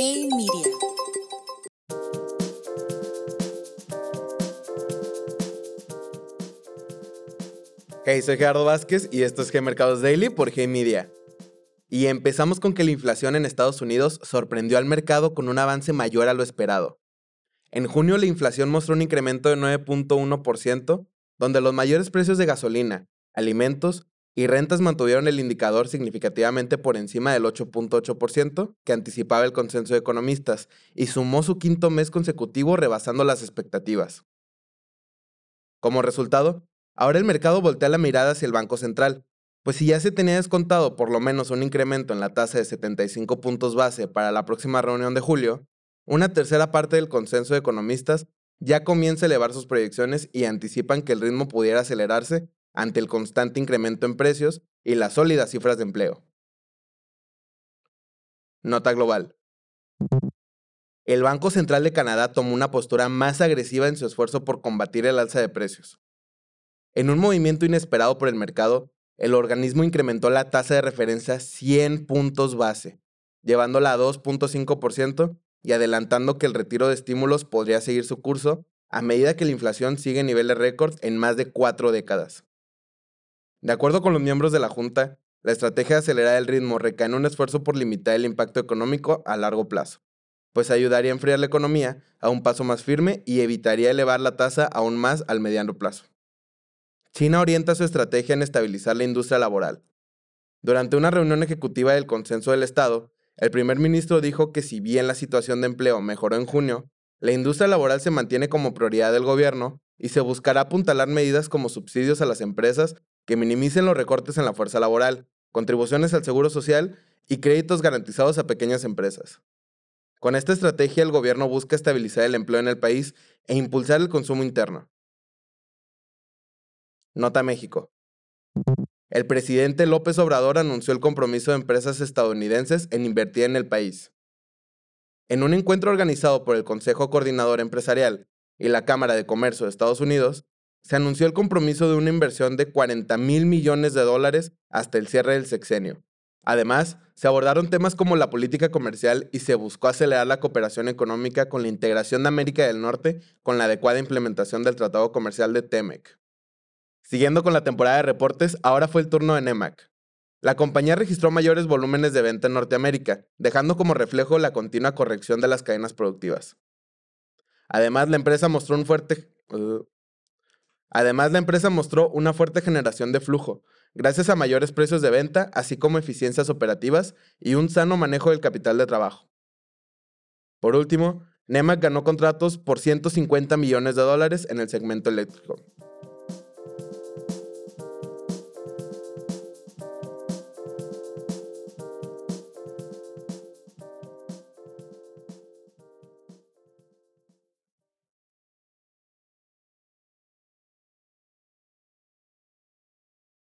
Hey Media. Hey, soy Gerardo Vázquez y esto es G Mercados Daily por G Media. Y empezamos con que la inflación en Estados Unidos sorprendió al mercado con un avance mayor a lo esperado. En junio la inflación mostró un incremento de 9.1%, donde los mayores precios de gasolina, alimentos y rentas mantuvieron el indicador significativamente por encima del 8.8% que anticipaba el consenso de economistas y sumó su quinto mes consecutivo rebasando las expectativas. Como resultado, ahora el mercado voltea la mirada hacia el Banco Central, pues si ya se tenía descontado por lo menos un incremento en la tasa de 75 puntos base para la próxima reunión de julio, una tercera parte del consenso de economistas ya comienza a elevar sus proyecciones y anticipan que el ritmo pudiera acelerarse ante el constante incremento en precios y las sólidas cifras de empleo. Nota global. El Banco Central de Canadá tomó una postura más agresiva en su esfuerzo por combatir el alza de precios. En un movimiento inesperado por el mercado, el organismo incrementó la tasa de referencia 100 puntos base, llevándola a 2.5% y adelantando que el retiro de estímulos podría seguir su curso a medida que la inflación sigue niveles récord en más de cuatro décadas. De acuerdo con los miembros de la Junta, la estrategia de acelerar el ritmo recae en un esfuerzo por limitar el impacto económico a largo plazo, pues ayudaría a enfriar la economía a un paso más firme y evitaría elevar la tasa aún más al mediano plazo. China orienta su estrategia en estabilizar la industria laboral. Durante una reunión ejecutiva del Consenso del Estado, el primer ministro dijo que si bien la situación de empleo mejoró en junio, la industria laboral se mantiene como prioridad del gobierno y se buscará apuntalar medidas como subsidios a las empresas que minimicen los recortes en la fuerza laboral, contribuciones al seguro social y créditos garantizados a pequeñas empresas. Con esta estrategia el gobierno busca estabilizar el empleo en el país e impulsar el consumo interno. Nota México. El presidente López Obrador anunció el compromiso de empresas estadounidenses en invertir en el país. En un encuentro organizado por el Consejo Coordinador Empresarial y la Cámara de Comercio de Estados Unidos, se anunció el compromiso de una inversión de 40 mil millones de dólares hasta el cierre del sexenio. Además, se abordaron temas como la política comercial y se buscó acelerar la cooperación económica con la integración de América del Norte con la adecuada implementación del Tratado Comercial de TEMEC. Siguiendo con la temporada de reportes, ahora fue el turno de NEMAC. La compañía registró mayores volúmenes de venta en Norteamérica, dejando como reflejo la continua corrección de las cadenas productivas. Además, la empresa mostró un fuerte uh, Además, la empresa mostró una fuerte generación de flujo, gracias a mayores precios de venta, así como eficiencias operativas y un sano manejo del capital de trabajo. Por último, NEMAC ganó contratos por 150 millones de dólares en el segmento eléctrico.